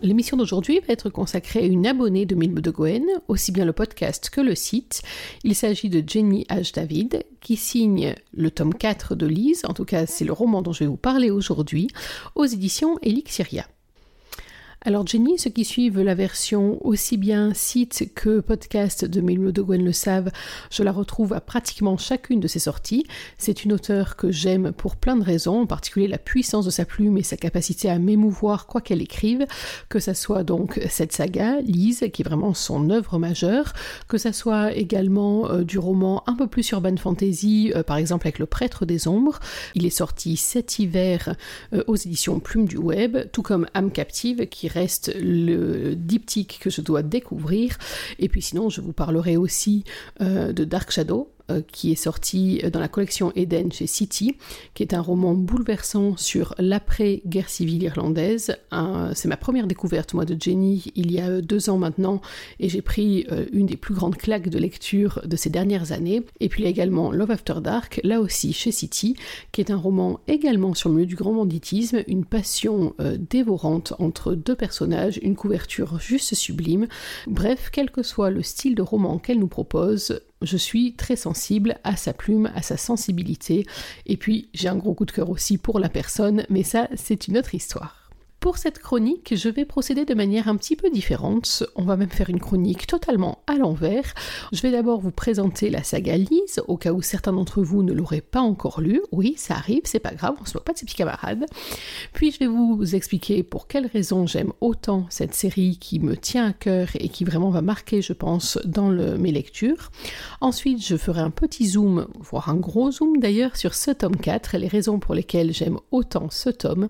L'émission d'aujourd'hui va être consacrée à une abonnée de Milbe de Gwen, aussi bien le podcast que le site. Il s'agit de Jenny H. David, qui signe le tome 4 de Lise, en tout cas c'est le roman dont je vais vous parler aujourd'hui, aux éditions Elixiria. Alors Jenny, ceux qui suivent la version aussi bien site que podcast de Mélodie de Gwen le savent, je la retrouve à pratiquement chacune de ses sorties. C'est une auteure que j'aime pour plein de raisons, en particulier la puissance de sa plume et sa capacité à m'émouvoir quoi qu'elle écrive, que ça soit donc cette saga, Lise, qui est vraiment son œuvre majeure, que ça soit également euh, du roman un peu plus urban fantasy, euh, par exemple avec Le Prêtre des Ombres. Il est sorti cet hiver euh, aux éditions Plume du Web, tout comme âme captive, qui reste le diptyque que je dois découvrir. Et puis sinon, je vous parlerai aussi euh, de Dark Shadow, euh, qui est sorti dans la collection Eden chez City, qui est un roman bouleversant sur l'après-guerre civile irlandaise. C'est ma première découverte, moi, de Jenny, il y a deux ans maintenant, et j'ai pris euh, une des plus grandes claques de lecture de ces dernières années. Et puis il y a également Love After Dark, là aussi chez City, qui est un roman également sur le milieu du grand banditisme, une passion euh, dévorante entre deux personnages, une couverture juste sublime. Bref, quel que soit le style de roman qu'elle nous propose, je suis très sensible à sa plume, à sa sensibilité, et puis j'ai un gros coup de cœur aussi pour la personne, mais ça c'est une autre histoire. Pour cette chronique, je vais procéder de manière un petit peu différente. On va même faire une chronique totalement à l'envers. Je vais d'abord vous présenter la saga Lise, au cas où certains d'entre vous ne l'auraient pas encore lu. Oui, ça arrive, c'est pas grave, on se moque pas de ses petits camarades. Puis je vais vous expliquer pour quelles raisons j'aime autant cette série qui me tient à cœur et qui vraiment va marquer, je pense, dans mes lectures. Ensuite, je ferai un petit zoom, voire un gros zoom d'ailleurs, sur ce tome 4 et les raisons pour lesquelles j'aime autant ce tome.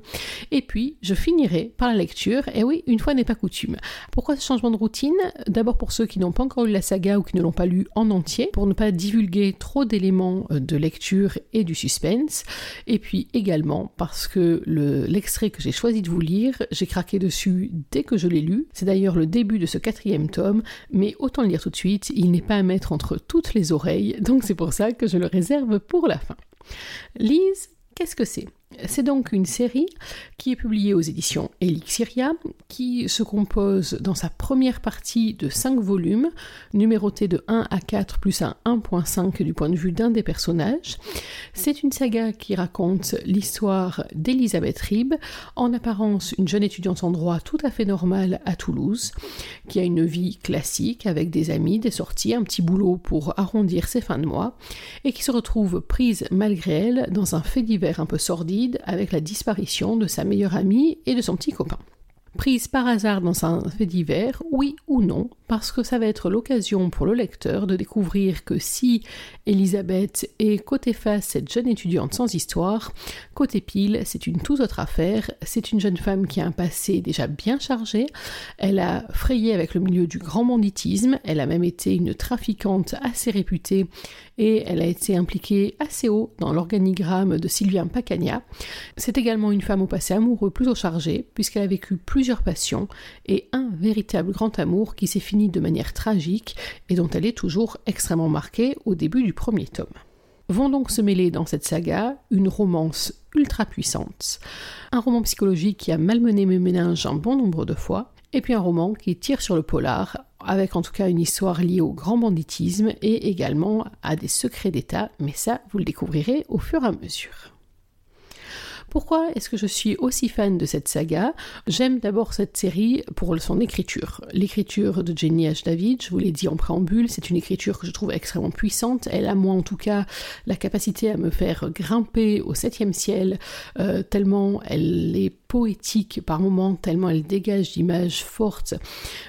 Et puis, je finis par la lecture, et oui, une fois n'est pas coutume. Pourquoi ce changement de routine? D'abord pour ceux qui n'ont pas encore lu la saga ou qui ne l'ont pas lu en entier, pour ne pas divulguer trop d'éléments euh, de lecture et du suspense, et puis également parce que l'extrait que j'ai choisi de vous lire, j'ai craqué dessus dès que je l'ai lu. C'est d'ailleurs le début de ce quatrième tome, mais autant le lire tout de suite, il n'est pas à mettre entre toutes les oreilles, donc c'est pour ça que je le réserve pour la fin. Lise, qu'est-ce que c'est? C'est donc une série qui est publiée aux éditions Elixiria, qui se compose dans sa première partie de 5 volumes, numérotés de 1 à 4 plus un 1.5 du point de vue d'un des personnages. C'est une saga qui raconte l'histoire d'Elisabeth Ribbe, en apparence une jeune étudiante en droit tout à fait normale à Toulouse, qui a une vie classique avec des amis, des sorties, un petit boulot pour arrondir ses fins de mois, et qui se retrouve prise malgré elle dans un fait divers un peu sordide avec la disparition de sa meilleure amie et de son petit copain. Prise par hasard dans un fait divers, oui ou non, parce que ça va être l'occasion pour le lecteur de découvrir que si Elisabeth est côté face cette jeune étudiante sans histoire, côté pile c'est une toute autre affaire, c'est une jeune femme qui a un passé déjà bien chargé, elle a frayé avec le milieu du grand banditisme, elle a même été une trafiquante assez réputée et elle a été impliquée assez haut dans l'organigramme de Sylvien Pacagna. C'est également une femme au passé amoureux plutôt chargé puisqu'elle a vécu plusieurs passions et un véritable grand amour qui s'est fini de manière tragique et dont elle est toujours extrêmement marquée au début du premier tome. Vont donc se mêler dans cette saga une romance ultra puissante, un roman psychologique qui a malmené mes méninges un bon nombre de fois, et puis un roman qui tire sur le polar, avec en tout cas une histoire liée au grand banditisme et également à des secrets d'État, mais ça vous le découvrirez au fur et à mesure. Pourquoi est-ce que je suis aussi fan de cette saga? J'aime d'abord cette série pour son écriture. L'écriture de Jenny H. David, je vous l'ai dit en préambule, c'est une écriture que je trouve extrêmement puissante. Elle a, moi en tout cas, la capacité à me faire grimper au septième ciel, euh, tellement elle est poétique par moments, tellement elle dégage d'images fortes,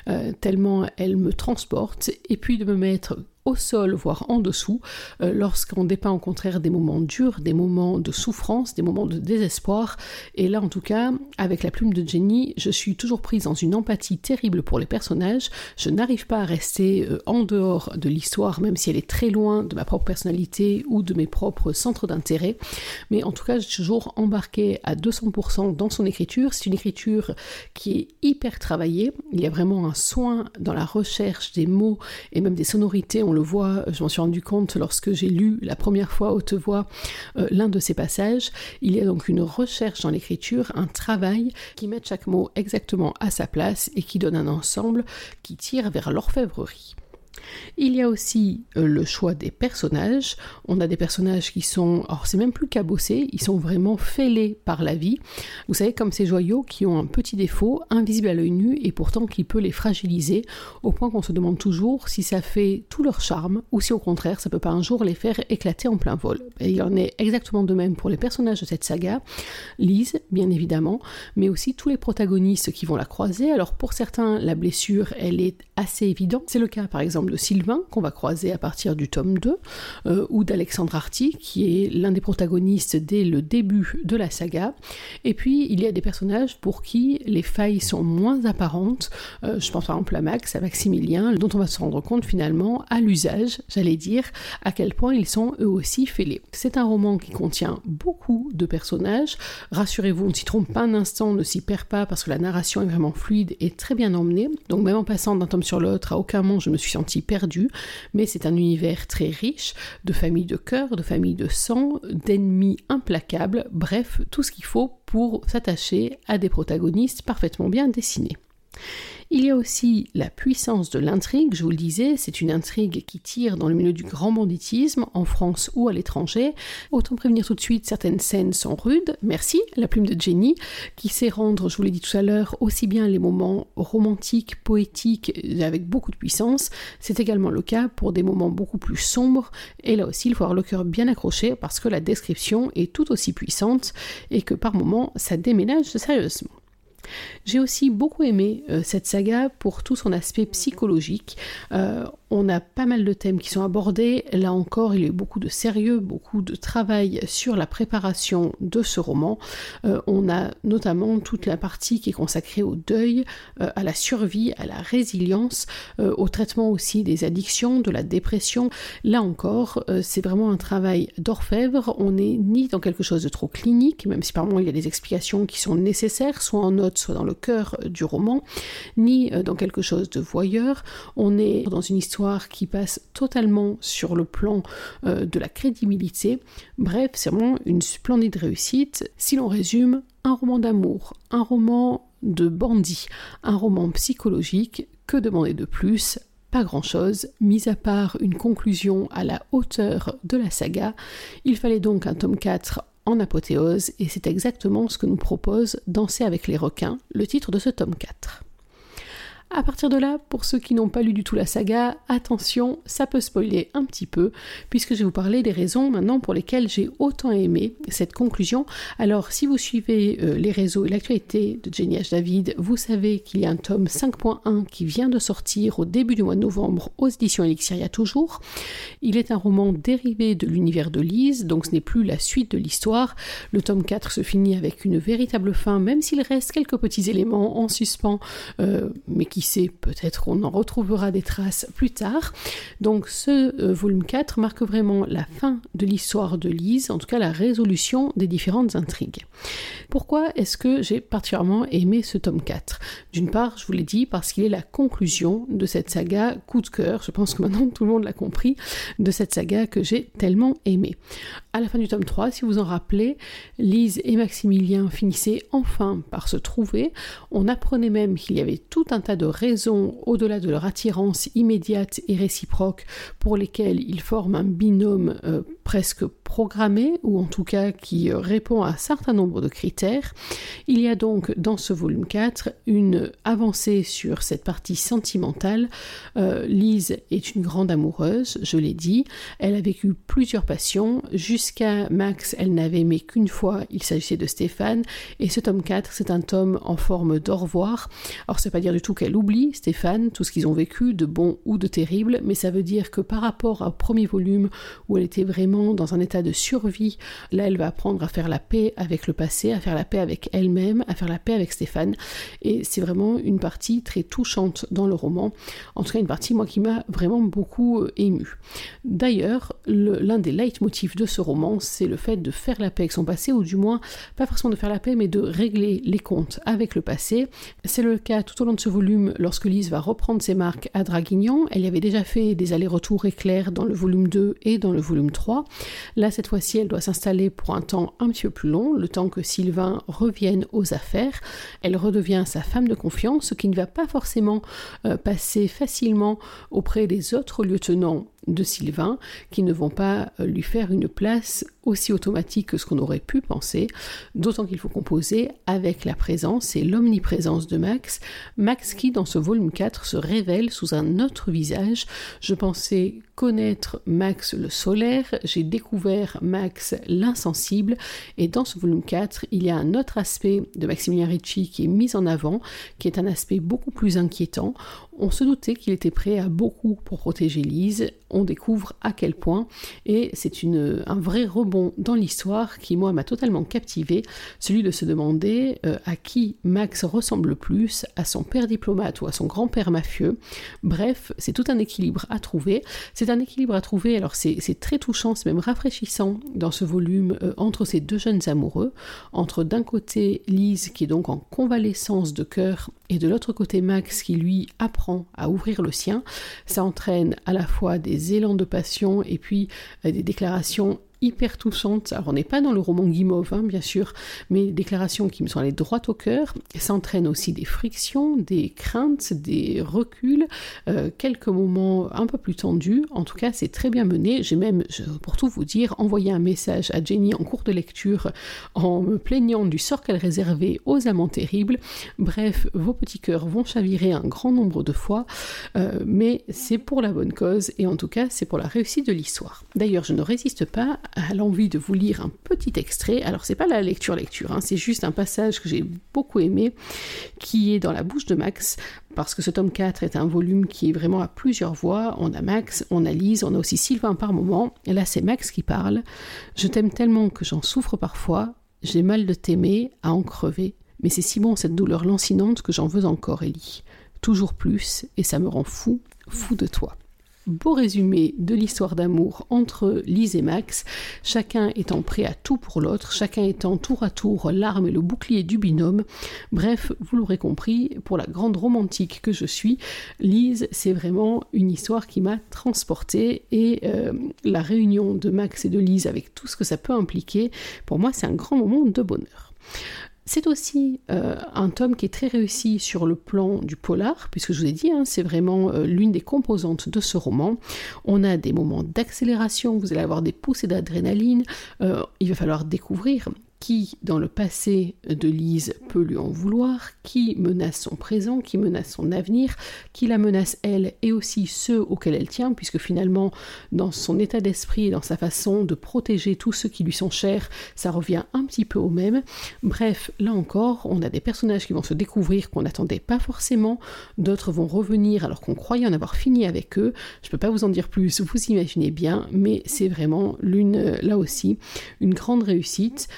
euh, tellement elle me transporte, et puis de me mettre au sol, voire en dessous, euh, lorsqu'on dépeint au contraire des moments durs, des moments de souffrance, des moments de désespoir. Et là, en tout cas, avec la plume de Jenny, je suis toujours prise dans une empathie terrible pour les personnages. Je n'arrive pas à rester euh, en dehors de l'histoire, même si elle est très loin de ma propre personnalité ou de mes propres centres d'intérêt. Mais en tout cas, je suis toujours embarquée à 200% dans son écriture. C'est une écriture qui est hyper travaillée. Il y a vraiment un soin dans la recherche des mots et même des sonorités. On le voit, je m'en suis rendu compte lorsque j'ai lu la première fois haute voix euh, l'un de ces passages. Il y a donc une recherche dans l'écriture, un travail qui met chaque mot exactement à sa place et qui donne un ensemble qui tire vers l'orfèvrerie. Il y a aussi euh, le choix des personnages. On a des personnages qui sont, alors c'est même plus cabossés, ils sont vraiment fêlés par la vie. Vous savez, comme ces joyaux qui ont un petit défaut, invisible à l'œil nu, et pourtant qui peut les fragiliser, au point qu'on se demande toujours si ça fait tout leur charme, ou si au contraire ça peut pas un jour les faire éclater en plein vol. Et il en est exactement de même pour les personnages de cette saga. Lise, bien évidemment, mais aussi tous les protagonistes qui vont la croiser. Alors pour certains, la blessure, elle est assez évidente. C'est le cas par exemple de Sylvain, qu'on va croiser à partir du tome 2, euh, ou d'Alexandre Arty, qui est l'un des protagonistes dès le début de la saga. Et puis, il y a des personnages pour qui les failles sont moins apparentes. Euh, je pense par exemple à Max, à Maximilien, dont on va se rendre compte finalement à l'usage, j'allais dire, à quel point ils sont eux aussi fêlés. C'est un roman qui contient beaucoup de personnages. Rassurez-vous, on ne s'y trompe pas un instant, on ne s'y perd pas parce que la narration est vraiment fluide et très bien emmenée. Donc même en passant d'un tome sur l'autre, à aucun moment je me suis perdu, mais c'est un univers très riche de familles de cœur, de familles de sang, d'ennemis implacables, bref, tout ce qu'il faut pour s'attacher à des protagonistes parfaitement bien dessinés. Il y a aussi la puissance de l'intrigue, je vous le disais, c'est une intrigue qui tire dans le milieu du grand banditisme, en France ou à l'étranger. Autant prévenir tout de suite, certaines scènes sont rudes, merci, la plume de Jenny, qui sait rendre, je vous l'ai dit tout à l'heure, aussi bien les moments romantiques, poétiques, avec beaucoup de puissance, c'est également le cas pour des moments beaucoup plus sombres, et là aussi il faut avoir le cœur bien accroché parce que la description est tout aussi puissante et que par moments ça déménage sérieusement. J'ai aussi beaucoup aimé euh, cette saga pour tout son aspect psychologique. Euh, on a pas mal de thèmes qui sont abordés. Là encore, il y a eu beaucoup de sérieux, beaucoup de travail sur la préparation de ce roman. Euh, on a notamment toute la partie qui est consacrée au deuil, à la survie, à la résilience, au traitement aussi des addictions, de la dépression. Là encore, c'est vraiment un travail d'orfèvre. On n'est ni dans quelque chose de trop clinique, même si par moments il y a des explications qui sont nécessaires, soit en note, soit dans le cœur du roman, ni euh, dans quelque chose de voyeur. On est dans une histoire qui passe totalement sur le plan euh, de la crédibilité. Bref, c'est vraiment une splendide réussite. Si l'on résume, un roman d'amour, un roman de bandit, un roman psychologique, que demander de plus? Pas grand-chose, mis à part une conclusion à la hauteur de la saga. Il fallait donc un tome 4 en apothéose, et c'est exactement ce que nous propose Danser avec les requins, le titre de ce tome 4. À partir de là, pour ceux qui n'ont pas lu du tout la saga, attention, ça peut spoiler un petit peu, puisque je vais vous parler des raisons maintenant pour lesquelles j'ai autant aimé cette conclusion. Alors, si vous suivez euh, les réseaux et l'actualité de Jenny H. David, vous savez qu'il y a un tome 5.1 qui vient de sortir au début du mois de novembre aux éditions Elixiria toujours. Il est un roman dérivé de l'univers de Lise, donc ce n'est plus la suite de l'histoire. Le tome 4 se finit avec une véritable fin, même s'il reste quelques petits éléments en suspens, euh, mais qui sait, peut-être on en retrouvera des traces plus tard. Donc ce euh, volume 4 marque vraiment la fin de l'histoire de Lise, en tout cas la résolution des différentes intrigues. Pourquoi est-ce que j'ai particulièrement aimé ce tome 4 D'une part, je vous l'ai dit, parce qu'il est la conclusion de cette saga coup de cœur, je pense que maintenant tout le monde l'a compris, de cette saga que j'ai tellement aimé. À la fin du tome 3, si vous en rappelez, Lise et Maximilien finissaient enfin par se trouver. On apprenait même qu'il y avait tout un tas de raisons au-delà de leur attirance immédiate et réciproque pour lesquelles ils forment un binôme euh, presque programmé, ou en tout cas qui répond à un certain nombre de critères. Il y a donc dans ce volume 4 une avancée sur cette partie sentimentale. Euh, Lise est une grande amoureuse, je l'ai dit. Elle a vécu plusieurs passions. Jusqu'à Max, elle n'avait aimé qu'une fois, il s'agissait de Stéphane. Et ce tome 4, c'est un tome en forme d'au revoir. Alors, c'est pas dire du tout qu'elle oublie Stéphane, tout ce qu'ils ont vécu, de bon ou de terrible, mais ça veut dire que par rapport au premier volume où elle était vraiment dans un état de survie, là, elle va apprendre à faire la paix avec le passé, à faire la paix avec elle-même, à faire la paix avec Stéphane. Et c'est vraiment une partie très touchante dans le roman. En tout cas, une partie, moi, qui m'a vraiment beaucoup euh, ému. D'ailleurs, l'un des leitmotifs de ce roman, c'est le fait de faire la paix avec son passé, ou du moins, pas forcément de faire la paix, mais de régler les comptes avec le passé. C'est le cas tout au long de ce volume lorsque Lise va reprendre ses marques à Draguignan. Elle y avait déjà fait des allers-retours éclairs dans le volume 2 et dans le volume 3. Là, cette fois-ci, elle doit s'installer pour un temps un petit peu plus long, le temps que Sylvain revienne aux affaires. Elle redevient sa femme de confiance, ce qui ne va pas forcément euh, passer facilement auprès des autres lieutenants de Sylvain qui ne vont pas euh, lui faire une place aussi automatique que ce qu'on aurait pu penser, d'autant qu'il faut composer avec la présence et l'omniprésence de Max, Max qui dans ce volume 4 se révèle sous un autre visage. Je pensais connaître Max le solaire, j'ai découvert Max l'insensible, et dans ce volume 4, il y a un autre aspect de Maximilien Ricci qui est mis en avant, qui est un aspect beaucoup plus inquiétant. On se doutait qu'il était prêt à beaucoup pour protéger Lise, on découvre à quel point, et c'est un vrai rebond dans l'histoire qui, moi, m'a totalement captivé, celui de se demander euh, à qui Max ressemble le plus, à son père diplomate ou à son grand-père mafieux. Bref, c'est tout un équilibre à trouver. C'est un équilibre à trouver, alors c'est très touchant, c'est même rafraîchissant dans ce volume euh, entre ces deux jeunes amoureux, entre d'un côté Lise qui est donc en convalescence de cœur et de l'autre côté Max qui lui apprend à ouvrir le sien. Ça entraîne à la fois des élans de passion et puis euh, des déclarations hyper touchante. Alors on n'est pas dans le roman Guimauve, hein, bien sûr, mais déclarations qui me sont allées droit au cœur. Ça entraîne aussi des frictions, des craintes, des reculs, euh, quelques moments un peu plus tendus. En tout cas, c'est très bien mené. J'ai même, pour tout vous dire, envoyé un message à Jenny en cours de lecture en me plaignant du sort qu'elle réservait aux amants terribles. Bref, vos petits cœurs vont chavirer un grand nombre de fois, euh, mais c'est pour la bonne cause et en tout cas, c'est pour la réussite de l'histoire. D'ailleurs, je ne résiste pas à l'envie de vous lire un petit extrait. Alors c'est pas la lecture lecture, hein, c'est juste un passage que j'ai beaucoup aimé, qui est dans la bouche de Max, parce que ce tome 4 est un volume qui est vraiment à plusieurs voix. On a Max, on a Lise, on a aussi Sylvain par moment. Et là c'est Max qui parle. Je t'aime tellement que j'en souffre parfois. J'ai mal de t'aimer, à en crever. Mais c'est si bon cette douleur lancinante que j'en veux encore, Ellie. Toujours plus, et ça me rend fou, fou de toi beau résumé de l'histoire d'amour entre Lise et Max, chacun étant prêt à tout pour l'autre, chacun étant tour à tour l'arme et le bouclier du binôme. Bref, vous l'aurez compris, pour la grande romantique que je suis, Lise, c'est vraiment une histoire qui m'a transportée et euh, la réunion de Max et de Lise avec tout ce que ça peut impliquer, pour moi c'est un grand moment de bonheur. C'est aussi euh, un tome qui est très réussi sur le plan du polar, puisque je vous ai dit, hein, c'est vraiment euh, l'une des composantes de ce roman. On a des moments d'accélération, vous allez avoir des poussées d'adrénaline, euh, il va falloir découvrir qui, dans le passé de Lise, peut lui en vouloir, qui menace son présent, qui menace son avenir, qui la menace elle et aussi ceux auxquels elle tient, puisque finalement, dans son état d'esprit et dans sa façon de protéger tous ceux qui lui sont chers, ça revient un petit peu au même. Bref, là encore, on a des personnages qui vont se découvrir qu'on n'attendait pas forcément, d'autres vont revenir alors qu'on croyait en avoir fini avec eux. Je ne peux pas vous en dire plus, vous imaginez bien, mais c'est vraiment l'une, là aussi, une grande réussite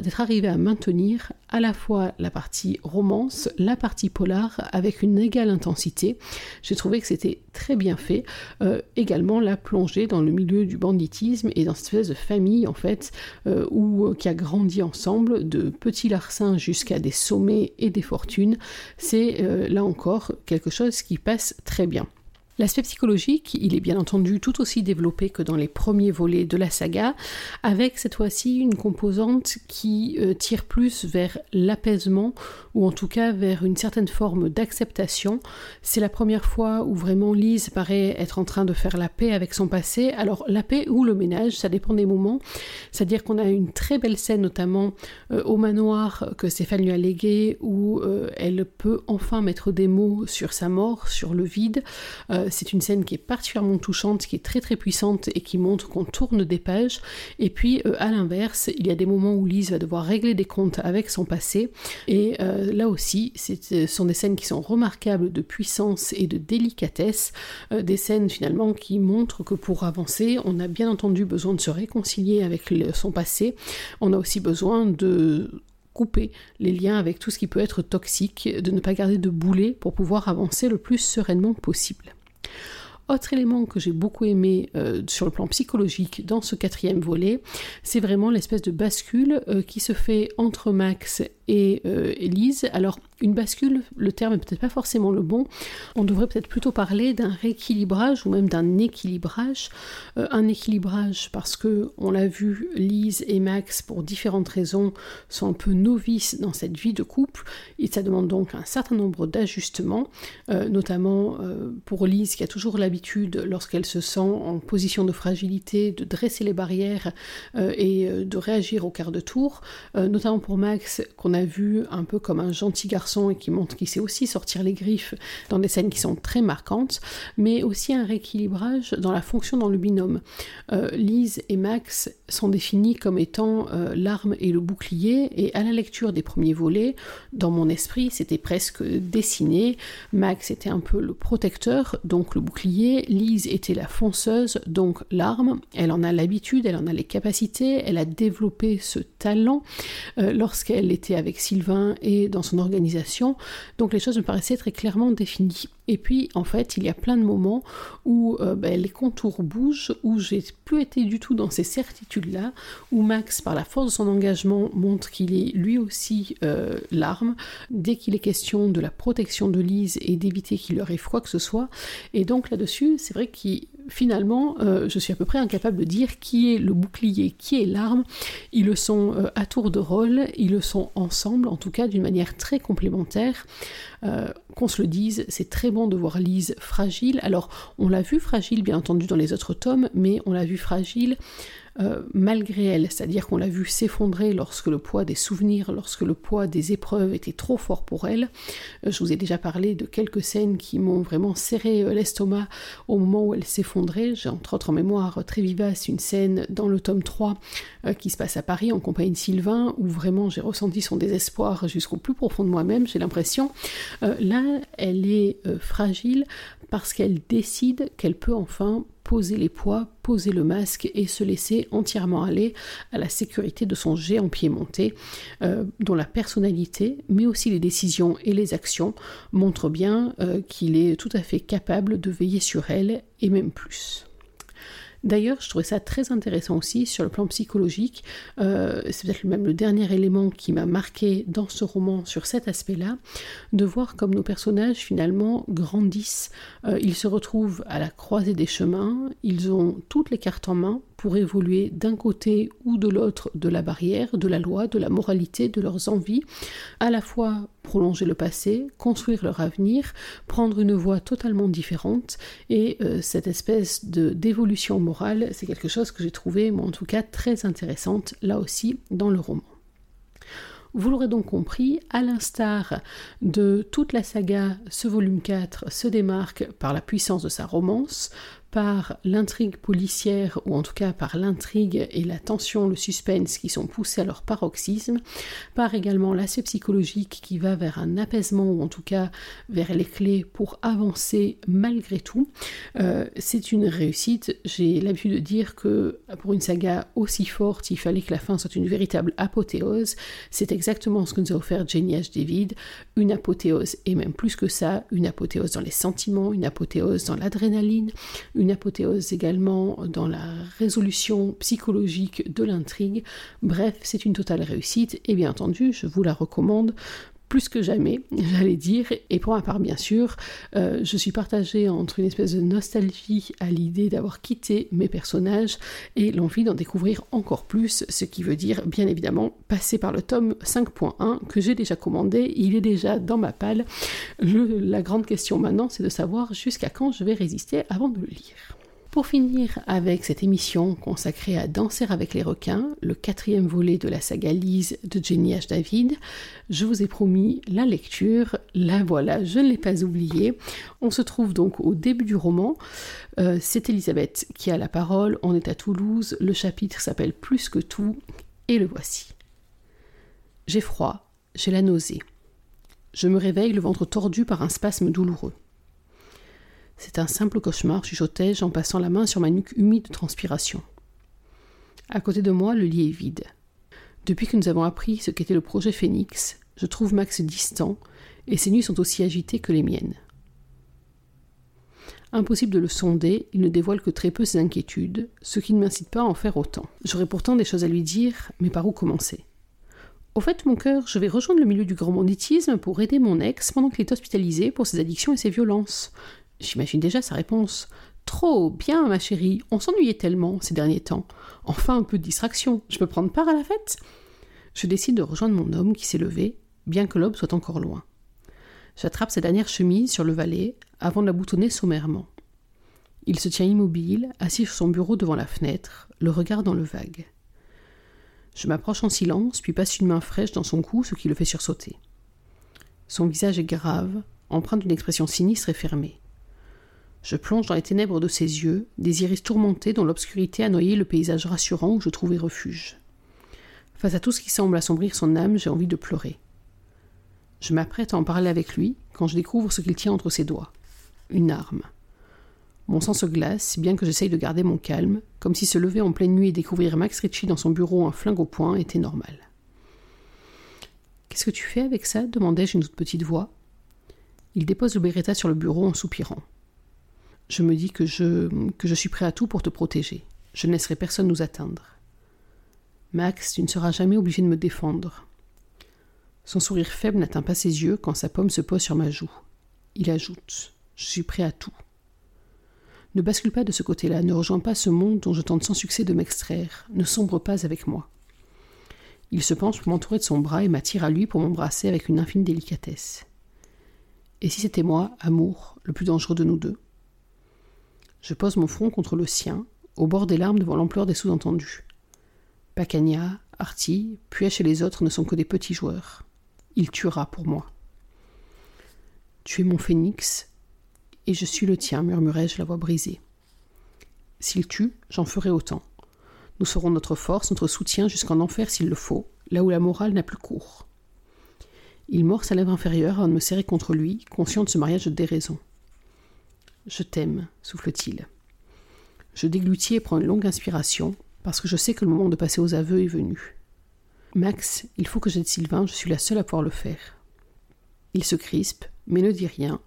d'être arrivé à maintenir à la fois la partie romance, la partie polar avec une égale intensité. J'ai trouvé que c'était très bien fait. Euh, également la plongée dans le milieu du banditisme et dans cette espèce de famille en fait euh, euh, qui a grandi ensemble de petits larcins jusqu'à des sommets et des fortunes. C'est là encore quelque chose qui passe très bien. L'aspect psychologique, il est bien entendu tout aussi développé que dans les premiers volets de la saga, avec cette fois-ci une composante qui euh, tire plus vers l'apaisement, ou en tout cas vers une certaine forme d'acceptation. C'est la première fois où vraiment Lise paraît être en train de faire la paix avec son passé. Alors la paix ou le ménage, ça dépend des moments. C'est-à-dire qu'on a une très belle scène, notamment euh, au manoir que Stéphane lui a légué, où euh, elle peut enfin mettre des mots sur sa mort, sur le vide. C'est une scène qui est particulièrement touchante, qui est très très puissante et qui montre qu'on tourne des pages. Et puis euh, à l'inverse, il y a des moments où Lise va devoir régler des comptes avec son passé. Et euh, là aussi, ce sont des scènes qui sont remarquables de puissance et de délicatesse. des scènes finalement qui montrent que pour avancer, on a bien entendu besoin de se réconcilier avec son passé. On a aussi besoin de couper les liens avec tout ce qui peut être toxique, de ne pas garder de boulet pour pouvoir avancer le plus sereinement possible. Autre élément que j'ai beaucoup aimé euh, sur le plan psychologique dans ce quatrième volet, c'est vraiment l'espèce de bascule euh, qui se fait entre Max et euh, Elise. Alors, une bascule, le terme est peut-être pas forcément le bon. On devrait peut-être plutôt parler d'un rééquilibrage ou même d'un équilibrage. Euh, un équilibrage parce que, on l'a vu, Lise et Max, pour différentes raisons, sont un peu novices dans cette vie de couple. Et ça demande donc un certain nombre d'ajustements, euh, notamment pour Lise qui a toujours l'habitude, lorsqu'elle se sent en position de fragilité, de dresser les barrières et de réagir au quart de tour. notamment pour Max, qu'on a vu un peu comme un gentil garçon et qui montre qu'il sait aussi sortir les griffes dans des scènes qui sont très marquantes, mais aussi un rééquilibrage dans la fonction dans le binôme. Euh, Lise et Max sont définis comme étant euh, l'arme et le bouclier, et à la lecture des premiers volets, dans mon esprit, c'était presque dessiné. Max était un peu le protecteur, donc le bouclier. Lise était la fonceuse, donc l'arme. Elle en a l'habitude, elle en a les capacités, elle a développé ce talent euh, lorsqu'elle était avec Sylvain et dans son organisation. Donc les choses me paraissaient très clairement définies. Et puis en fait, il y a plein de moments où euh, ben, les contours bougent, où j'ai plus été du tout dans ces certitudes-là, où Max, par la force de son engagement, montre qu'il est lui aussi euh, l'arme, dès qu'il est question de la protection de Lise et d'éviter qu'il leur arrive quoi que ce soit. Et donc là-dessus, c'est vrai qu'il finalement, euh, je suis à peu près incapable de dire qui est le bouclier, qui est l'arme. Ils le sont euh, à tour de rôle, ils le sont ensemble, en tout cas d'une manière très complémentaire. Euh, qu'on se le dise, c'est très bon de voir Lise fragile. Alors, on l'a vu fragile, bien entendu, dans les autres tomes, mais on l'a vu fragile euh, malgré elle, c'est-à-dire qu'on l'a vu s'effondrer lorsque le poids des souvenirs, lorsque le poids des épreuves était trop fort pour elle. Euh, je vous ai déjà parlé de quelques scènes qui m'ont vraiment serré euh, l'estomac au moment où elle s'effondrait. J'ai entre autres en mémoire très vivace une scène dans le tome 3 qui se passe à Paris en compagnie de Sylvain, où vraiment j'ai ressenti son désespoir jusqu'au plus profond de moi-même, j'ai l'impression. là, elle est fragile parce qu'elle décide qu'elle peut enfin poser les poids, poser le masque et se laisser entièrement aller à la sécurité de son géant piémonté, euh, dont la personnalité, mais aussi les décisions et les actions montrent bien euh, qu'il est tout à fait capable de veiller sur elle et même plus. D'ailleurs, je trouvais ça très intéressant aussi sur le plan psychologique. Euh, c'est peut-être même le dernier élément qui m'a marqué dans ce roman sur cet aspect-là, de voir comme nos personnages finalement grandissent. Euh, ils se retrouvent à la croisée des chemins, ils ont toutes les cartes en main pour évoluer d'un côté ou de l'autre de la barrière, de la loi, de la moralité, de leurs envies, à la fois prolonger le passé, construire leur avenir, prendre une voie totalement différente, et euh, cette espèce d'évolution morale, c'est quelque chose que j'ai trouvé, moi en tout cas, très intéressante, là aussi, dans le roman. Vous l'aurez donc compris, à l'instar de toute la saga, ce volume 4 se démarque par la puissance de sa romance, par l'intrigue policière, ou en tout cas par l'intrigue et la tension, le suspense qui sont poussés à leur paroxysme, par également l'aspect psychologique qui va vers un apaisement, ou en tout cas vers les clés pour avancer malgré tout. Euh, c'est une réussite. J'ai l'habitude de dire que pour une saga aussi forte, il fallait que la fin soit une véritable apothéose. C'est exactement ce que nous a offert Jenny H. David, une apothéose, et même plus que ça, une apothéose dans les sentiments, une apothéose dans l'adrénaline, apothéose également dans la résolution psychologique de l'intrigue. Bref, c'est une totale réussite et bien entendu, je vous la recommande plus que jamais, j'allais dire. Et pour ma part, bien sûr, euh, je suis partagée entre une espèce de nostalgie à l'idée d'avoir quitté mes personnages et l'envie d'en découvrir encore plus, ce qui veut dire, bien évidemment, passer par le tome 5.1 que j'ai déjà commandé. Il est déjà dans ma palle. la grande question maintenant, c'est de savoir jusqu'à quand je vais résister avant de le lire. Pour finir avec cette émission consacrée à Danser avec les requins, le quatrième volet de la saga Lise de Jenny H. David, je vous ai promis la lecture. La voilà, je ne l'ai pas oubliée. On se trouve donc au début du roman. Euh, c'est Elisabeth qui a la parole. On est à Toulouse. Le chapitre s'appelle Plus que tout. Et le voici. J'ai froid, j'ai la nausée. Je me réveille le ventre tordu par un spasme douloureux. C'est un simple cauchemar, chuchotai-je en passant la main sur ma nuque humide de transpiration. À côté de moi, le lit est vide. Depuis que nous avons appris ce qu'était le projet Phoenix, je trouve Max distant, et ses nuits sont aussi agitées que les miennes. Impossible de le sonder, il ne dévoile que très peu ses inquiétudes, ce qui ne m'incite pas à en faire autant. J'aurais pourtant des choses à lui dire, mais par où commencer? Au fait, mon cœur, je vais rejoindre le milieu du grand banditisme pour aider mon ex pendant qu'il est hospitalisé pour ses addictions et ses violences. J'imagine déjà sa réponse. Trop bien, ma chérie, on s'ennuyait tellement ces derniers temps. Enfin un peu de distraction. Je peux prendre part à la fête? Je décide de rejoindre mon homme qui s'est levé, bien que l'aube soit encore loin. J'attrape sa dernière chemise sur le valet avant de la boutonner sommairement. Il se tient immobile, assis sur son bureau devant la fenêtre, le regard dans le vague. Je m'approche en silence, puis passe une main fraîche dans son cou, ce qui le fait sursauter. Son visage est grave, empreint d'une expression sinistre et fermée. Je plonge dans les ténèbres de ses yeux, des iris tourmentés dont l'obscurité a noyé le paysage rassurant où je trouvais refuge. Face à tout ce qui semble assombrir son âme, j'ai envie de pleurer. Je m'apprête à en parler avec lui quand je découvre ce qu'il tient entre ses doigts. Une arme. Mon sang se glace, bien que j'essaye de garder mon calme, comme si se lever en pleine nuit et découvrir Max Ritchie dans son bureau un flingue au poing était normal. Qu'est-ce que tu fais avec ça? demandai-je une toute petite voix. Il dépose le Beretta sur le bureau en soupirant je me dis que je, que je suis prêt à tout pour te protéger. Je ne laisserai personne nous atteindre. Max, tu ne seras jamais obligé de me défendre. Son sourire faible n'atteint pas ses yeux quand sa pomme se pose sur ma joue. Il ajoute Je suis prêt à tout. Ne bascule pas de ce côté-là, ne rejoins pas ce monde dont je tente sans succès de m'extraire, ne sombre pas avec moi. Il se penche pour m'entourer de son bras et m'attire à lui pour m'embrasser avec une infime délicatesse. Et si c'était moi, amour, le plus dangereux de nous deux? Je pose mon front contre le sien, au bord des larmes devant l'ampleur des sous-entendus. Pacagna, Artie, puis et les autres ne sont que des petits joueurs. Il tuera pour moi. Tu es mon phénix, et je suis le tien, murmurai-je la voix brisée. S'il tue, j'en ferai autant. Nous serons notre force, notre soutien jusqu'en enfer s'il le faut, là où la morale n'a plus cours. Il mord sa lèvre inférieure avant de me serrer contre lui, conscient de ce mariage de déraison. Je t'aime, souffle-t-il. Je déglutis et prends une longue inspiration, parce que je sais que le moment de passer aux aveux est venu. Max, il faut que j'aide Sylvain, je suis la seule à pouvoir le faire. Il se crispe, mais ne dit rien,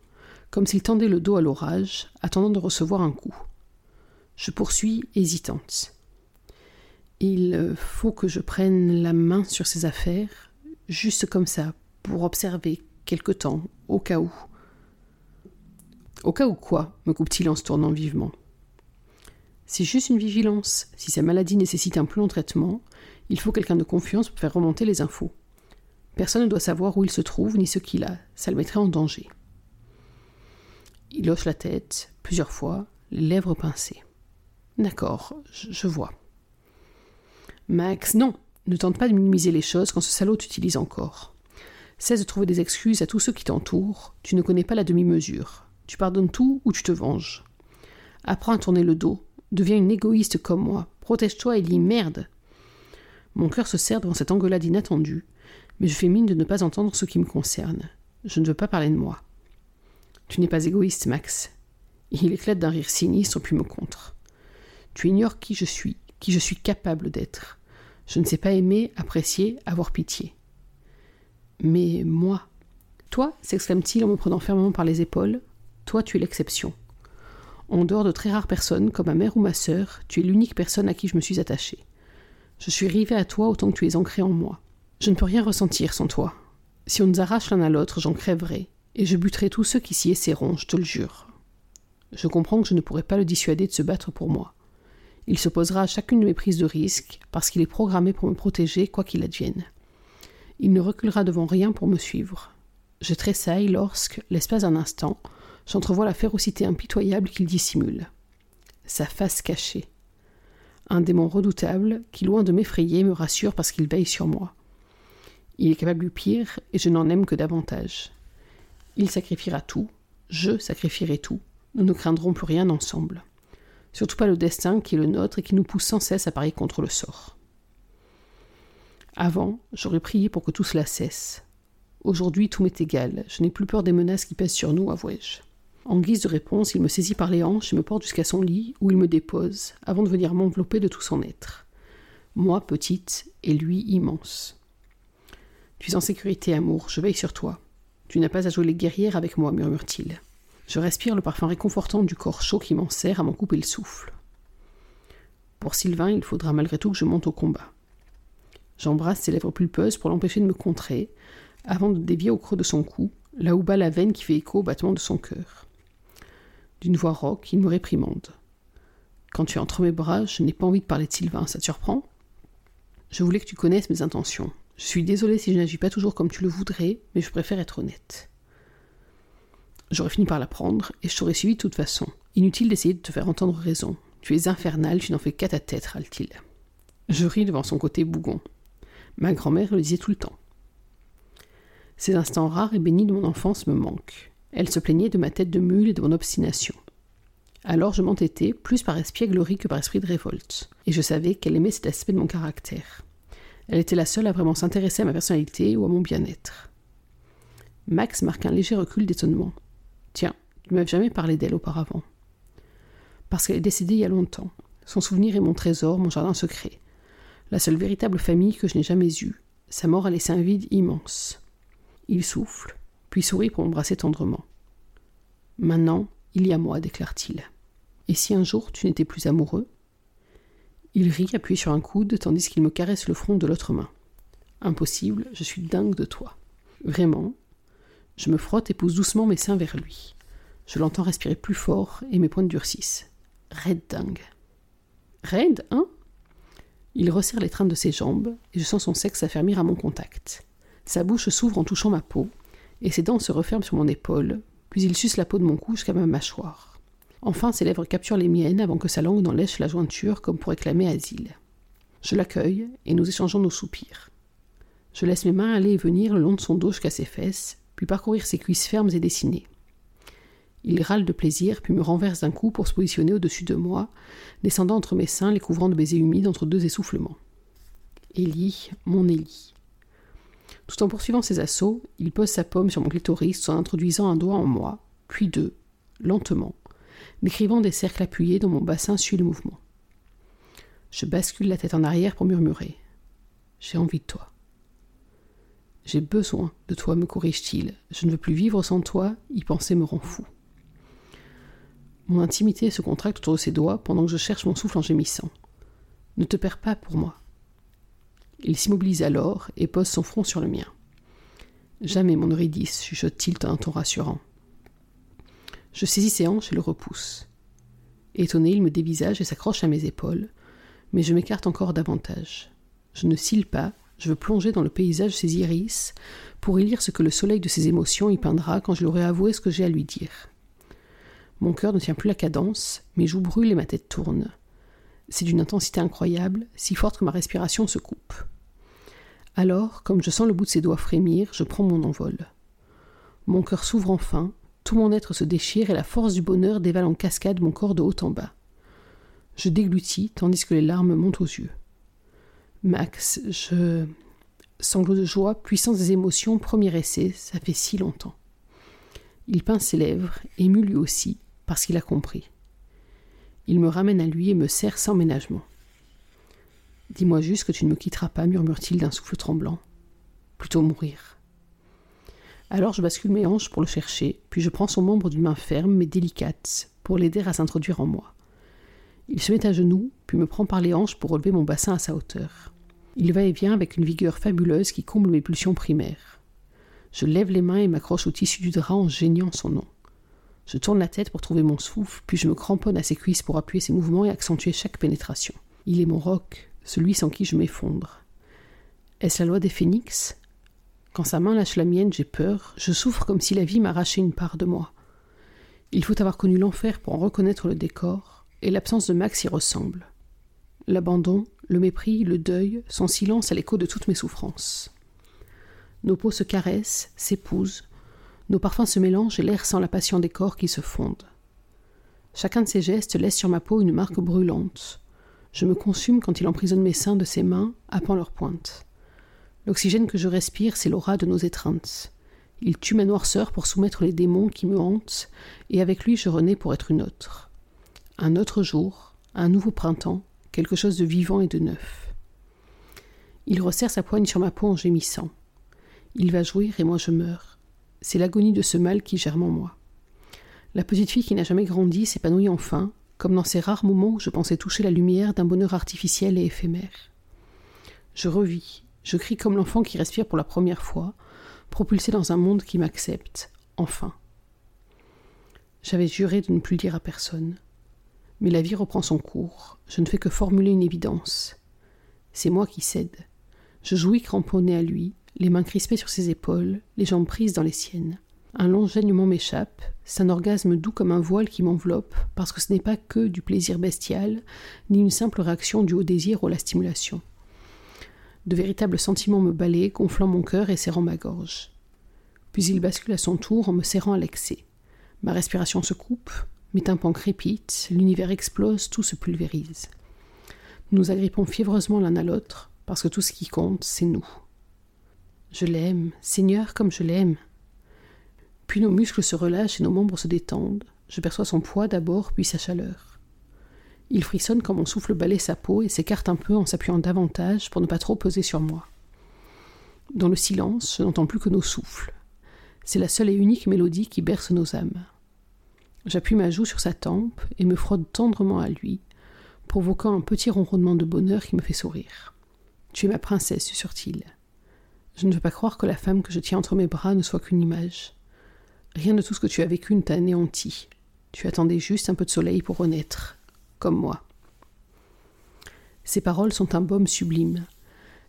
comme s'il tendait le dos à l'orage, attendant de recevoir un coup. Je poursuis, hésitante. Il faut que je prenne la main sur ses affaires, juste comme ça, pour observer quelque temps, au cas où. Au cas où quoi me coupe-t-il en se tournant vivement. C'est juste une vigilance. Si sa maladie nécessite un plan de traitement, il faut quelqu'un de confiance pour faire remonter les infos. Personne ne doit savoir où il se trouve ni ce qu'il a, ça le mettrait en danger. Il hoche la tête, plusieurs fois, les lèvres pincées. D'accord, je vois. Max, non, ne tente pas de minimiser les choses quand ce salaud t'utilise encore. Cesse de trouver des excuses à tous ceux qui t'entourent, tu ne connais pas la demi-mesure. Tu pardonnes tout ou tu te venges. Apprends à tourner le dos. Deviens une égoïste comme moi. Protège-toi et lis merde. Mon cœur se serre devant cette engueulade inattendue, mais je fais mine de ne pas entendre ce qui me concerne. Je ne veux pas parler de moi. Tu n'es pas égoïste, Max. Il éclate d'un rire sinistre puis me contre. Tu ignores qui je suis, qui je suis capable d'être. Je ne sais pas aimer, apprécier, avoir pitié. Mais moi, toi, s'exclame-t-il en me prenant fermement par les épaules, toi, tu es l'exception. En dehors de très rares personnes, comme ma mère ou ma sœur, tu es l'unique personne à qui je me suis attachée. Je suis rivée à toi autant que tu es ancré en moi. Je ne peux rien ressentir sans toi. Si on nous arrache l'un à l'autre, j'en crèverai, et je buterai tous ceux qui s'y essaieront, je te le jure. Je comprends que je ne pourrai pas le dissuader de se battre pour moi. Il s'opposera à chacune de mes prises de risque, parce qu'il est programmé pour me protéger, quoi qu'il advienne. Il ne reculera devant rien pour me suivre. Je tressaille lorsque, l'espace d'un instant, j'entrevois la férocité impitoyable qu'il dissimule. Sa face cachée. Un démon redoutable qui, loin de m'effrayer, me rassure parce qu'il veille sur moi. Il est capable du pire, et je n'en aime que davantage. Il sacrifiera tout, je sacrifierai tout, nous ne craindrons plus rien ensemble. Surtout pas le destin qui est le nôtre et qui nous pousse sans cesse à parier contre le sort. Avant, j'aurais prié pour que tout cela cesse. Aujourd'hui, tout m'est égal, je n'ai plus peur des menaces qui pèsent sur nous, avouai-je. En guise de réponse, il me saisit par les hanches et me porte jusqu'à son lit, où il me dépose, avant de venir m'envelopper de tout son être. Moi, petite, et lui, immense. Tu es en sécurité, amour, je veille sur toi. Tu n'as pas à jouer les guerrières avec moi, murmure-t-il. Je respire le parfum réconfortant du corps chaud qui m'en sert à m'en couper le souffle. Pour Sylvain, il faudra malgré tout que je monte au combat. J'embrasse ses lèvres pulpeuses pour l'empêcher de me contrer, avant de dévier au creux de son cou, là où bat la veine qui fait écho au battement de son cœur. D'une voix rauque, il me réprimande. Quand tu es entre mes bras, je n'ai pas envie de parler de Sylvain, ça te surprend? Je voulais que tu connaisses mes intentions. Je suis désolée si je n'agis pas toujours comme tu le voudrais, mais je préfère être honnête. J'aurais fini par la prendre, et je t'aurais suivi de toute façon. Inutile d'essayer de te faire entendre raison. Tu es infernal, tu n'en fais qu'à ta tête, râle-t-il. Je ris devant son côté bougon. Ma grand-mère le disait tout le temps. Ces instants rares et bénis de mon enfance me manquent. Elle se plaignait de ma tête de mule et de mon obstination. Alors je m'entêtais, plus par espièglerie que par esprit de révolte, et je savais qu'elle aimait cet aspect de mon caractère. Elle était la seule à vraiment s'intéresser à ma personnalité ou à mon bien-être. Max marque un léger recul d'étonnement. Tiens, tu ne m'avais jamais parlé d'elle auparavant. Parce qu'elle est décédée il y a longtemps. Son souvenir est mon trésor, mon jardin secret. La seule véritable famille que je n'ai jamais eue. Sa mort a laissé un vide immense. Il souffle, puis sourit pour m'embrasser tendrement. Maintenant, il y a moi, déclare-t-il. Et si un jour tu n'étais plus amoureux? Il rit, appuyé sur un coude, tandis qu'il me caresse le front de l'autre main. Impossible, je suis dingue de toi. Vraiment. Je me frotte et pousse doucement mes seins vers lui. Je l'entends respirer plus fort et mes pointes durcissent. Raide dingue. Raide, hein? Il resserre l'étreinte de ses jambes et je sens son sexe s'affermir à mon contact. Sa bouche s'ouvre en touchant ma peau, et ses dents se referment sur mon épaule, puis il suce la peau de mon cou jusqu'à ma mâchoire. Enfin, ses lèvres capturent les miennes avant que sa langue n'en lèche la jointure comme pour réclamer asile. Je l'accueille, et nous échangeons nos soupirs. Je laisse mes mains aller et venir le long de son dos jusqu'à ses fesses, puis parcourir ses cuisses fermes et dessinées. Il râle de plaisir, puis me renverse d'un coup pour se positionner au-dessus de moi, descendant entre mes seins, les couvrant de baisers humides entre deux essoufflements. Élie, mon Élie. Tout en poursuivant ses assauts, il pose sa paume sur mon clitoris en introduisant un doigt en moi, puis deux, lentement, m'écrivant des cercles appuyés dont mon bassin suit le mouvement. Je bascule la tête en arrière pour murmurer. J'ai envie de toi. J'ai besoin de toi, me corrige-t-il. Je ne veux plus vivre sans toi, y penser me rend fou. Mon intimité se contracte autour de ses doigts pendant que je cherche mon souffle en gémissant. Ne te perds pas pour moi. Il s'immobilise alors et pose son front sur le mien. Jamais, mon Eurydice, chuchote-t-il d'un ton rassurant. Je saisis ses hanches et le repousse. Étonné, il me dévisage et s'accroche à mes épaules, mais je m'écarte encore davantage. Je ne cille pas, je veux plonger dans le paysage de ses iris pour y lire ce que le soleil de ses émotions y peindra quand je lui aurai avoué ce que j'ai à lui dire. Mon cœur ne tient plus la cadence, mes joues brûlent et ma tête tourne. C'est d'une intensité incroyable, si forte que ma respiration se coupe. Alors, comme je sens le bout de ses doigts frémir, je prends mon envol. Mon cœur s'ouvre enfin, tout mon être se déchire et la force du bonheur dévale en cascade mon corps de haut en bas. Je déglutis tandis que les larmes montent aux yeux. Max, je. Sanglots de joie, puissance des émotions, premier essai, ça fait si longtemps. Il pince ses lèvres, ému lui aussi, parce qu'il a compris. Il me ramène à lui et me serre sans ménagement. Dis-moi juste que tu ne me quitteras pas, murmure-t-il d'un souffle tremblant. Plutôt mourir. Alors je bascule mes hanches pour le chercher, puis je prends son membre d'une main ferme mais délicate pour l'aider à s'introduire en moi. Il se met à genoux, puis me prend par les hanches pour relever mon bassin à sa hauteur. Il va et vient avec une vigueur fabuleuse qui comble mes pulsions primaires. Je lève les mains et m'accroche au tissu du drap en geignant son nom. Je tourne la tête pour trouver mon souffle, puis je me cramponne à ses cuisses pour appuyer ses mouvements et accentuer chaque pénétration. Il est mon roc, celui sans qui je m'effondre. Est-ce la loi des phénix? Quand sa main lâche la mienne, j'ai peur, je souffre comme si la vie m'arrachait une part de moi. Il faut avoir connu l'enfer pour en reconnaître le décor, et l'absence de Max y ressemble. L'abandon, le mépris, le deuil, son silence à l'écho de toutes mes souffrances. Nos peaux se caressent, s'épousent, nos parfums se mélangent et l'air sent la passion des corps qui se fondent. Chacun de ces gestes laisse sur ma peau une marque brûlante. Je me consume quand il emprisonne mes seins de ses mains, happant leur pointe. L'oxygène que je respire, c'est l'aura de nos étreintes. Il tue ma noirceur pour soumettre les démons qui me hantent, et avec lui je renais pour être une autre. Un autre jour, un nouveau printemps, quelque chose de vivant et de neuf. Il resserre sa poigne sur ma peau en gémissant. Il va jouir et moi je meurs. C'est l'agonie de ce mal qui germe en moi. La petite fille qui n'a jamais grandi s'épanouit enfin, comme dans ces rares moments où je pensais toucher la lumière d'un bonheur artificiel et éphémère. Je revis, je crie comme l'enfant qui respire pour la première fois, propulsé dans un monde qui m'accepte, enfin. J'avais juré de ne plus dire à personne. Mais la vie reprend son cours, je ne fais que formuler une évidence. C'est moi qui cède. Je jouis cramponné à lui, les mains crispées sur ses épaules, les jambes prises dans les siennes. Un long gênement m'échappe, c'est un orgasme doux comme un voile qui m'enveloppe, parce que ce n'est pas que du plaisir bestial, ni une simple réaction du haut désir ou la stimulation. De véritables sentiments me balaient, gonflant mon cœur et serrant ma gorge. Puis il bascule à son tour en me serrant à l'excès. Ma respiration se coupe, mes tympans crépitent, l'univers explose, tout se pulvérise. Nous nous agrippons fiévreusement l'un à l'autre, parce que tout ce qui compte, c'est nous. Je l'aime, Seigneur, comme je l'aime. Puis nos muscles se relâchent et nos membres se détendent. Je perçois son poids d'abord, puis sa chaleur. Il frissonne quand mon souffle balaye sa peau et s'écarte un peu en s'appuyant davantage pour ne pas trop peser sur moi. Dans le silence, je n'entends plus que nos souffles. C'est la seule et unique mélodie qui berce nos âmes. J'appuie ma joue sur sa tempe et me frotte tendrement à lui, provoquant un petit ronronnement de bonheur qui me fait sourire. Tu es ma princesse, susurre-t-il. Je ne veux pas croire que la femme que je tiens entre mes bras ne soit qu'une image. Rien de tout ce que tu as vécu ne t'a anéanti. Tu attendais juste un peu de soleil pour renaître, comme moi. Ces paroles sont un baume sublime.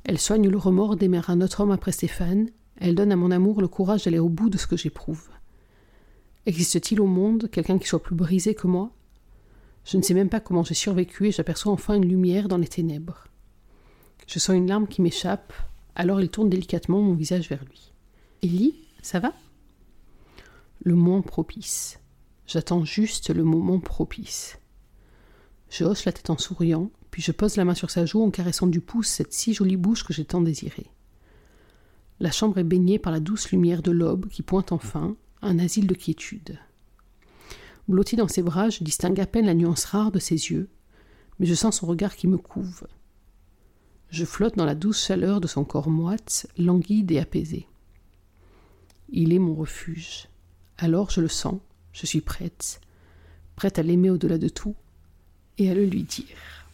Elles soignent le remords d'aimer un autre homme après Stéphane, elles donnent à mon amour le courage d'aller au bout de ce que j'éprouve. Existe-t-il au monde quelqu'un qui soit plus brisé que moi? Je ne sais même pas comment j'ai survécu et j'aperçois enfin une lumière dans les ténèbres. Je sens une larme qui m'échappe, alors il tourne délicatement mon visage vers lui. Ellie, ça va? Le moment propice. J'attends juste le moment propice. Je hausse la tête en souriant, puis je pose la main sur sa joue en caressant du pouce cette si jolie bouche que j'ai tant désirée. La chambre est baignée par la douce lumière de l'aube qui pointe enfin, un asile de quiétude. Blotti dans ses bras, je distingue à peine la nuance rare de ses yeux, mais je sens son regard qui me couve. Je flotte dans la douce chaleur de son corps moite, languide et apaisé. Il est mon refuge. Alors je le sens, je suis prête, prête à l'aimer au-delà de tout et à le lui dire.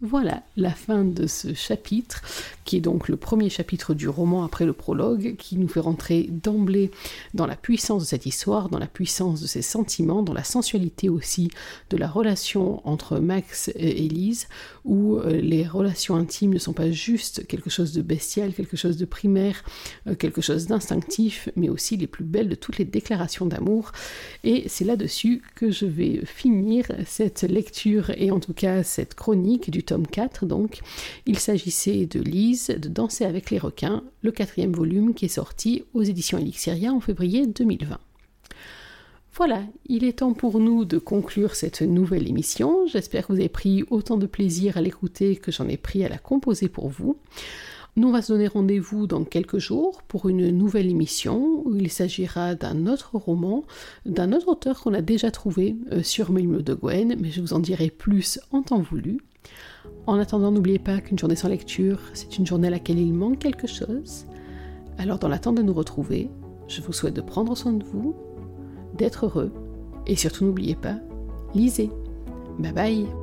Voilà la fin de ce chapitre, qui est donc le premier chapitre du roman après le prologue, qui nous fait rentrer d'emblée dans la puissance de cette histoire, dans la puissance de ses sentiments, dans la sensualité aussi de la relation entre Max et Elise, où euh, les relations intimes ne sont pas juste quelque chose de bestial, quelque chose de primaire, euh, quelque chose d'instinctif, mais aussi les plus belles de toutes les déclarations d'amour. Et c'est là-dessus que je vais finir cette lecture et en tout cas cette chronique du tome 4 donc. Il s'agissait de Lise, de Danser avec les requins, le quatrième volume qui est sorti aux éditions Elixiria en février 2020. Voilà, il est temps pour nous de conclure cette nouvelle émission. J'espère que vous avez pris autant de plaisir à l'écouter que j'en ai pris à la composer pour vous. Nous, on va se donner rendez-vous dans quelques jours pour une nouvelle émission où il s'agira d'un autre roman, d'un autre auteur qu'on a déjà trouvé euh, sur Mélimio de Gwen, mais je vous en dirai plus en temps voulu. En attendant, n'oubliez pas qu'une journée sans lecture, c'est une journée à laquelle il manque quelque chose. Alors, dans l'attente de nous retrouver, je vous souhaite de prendre soin de vous, d'être heureux, et surtout n'oubliez pas, lisez. Bye bye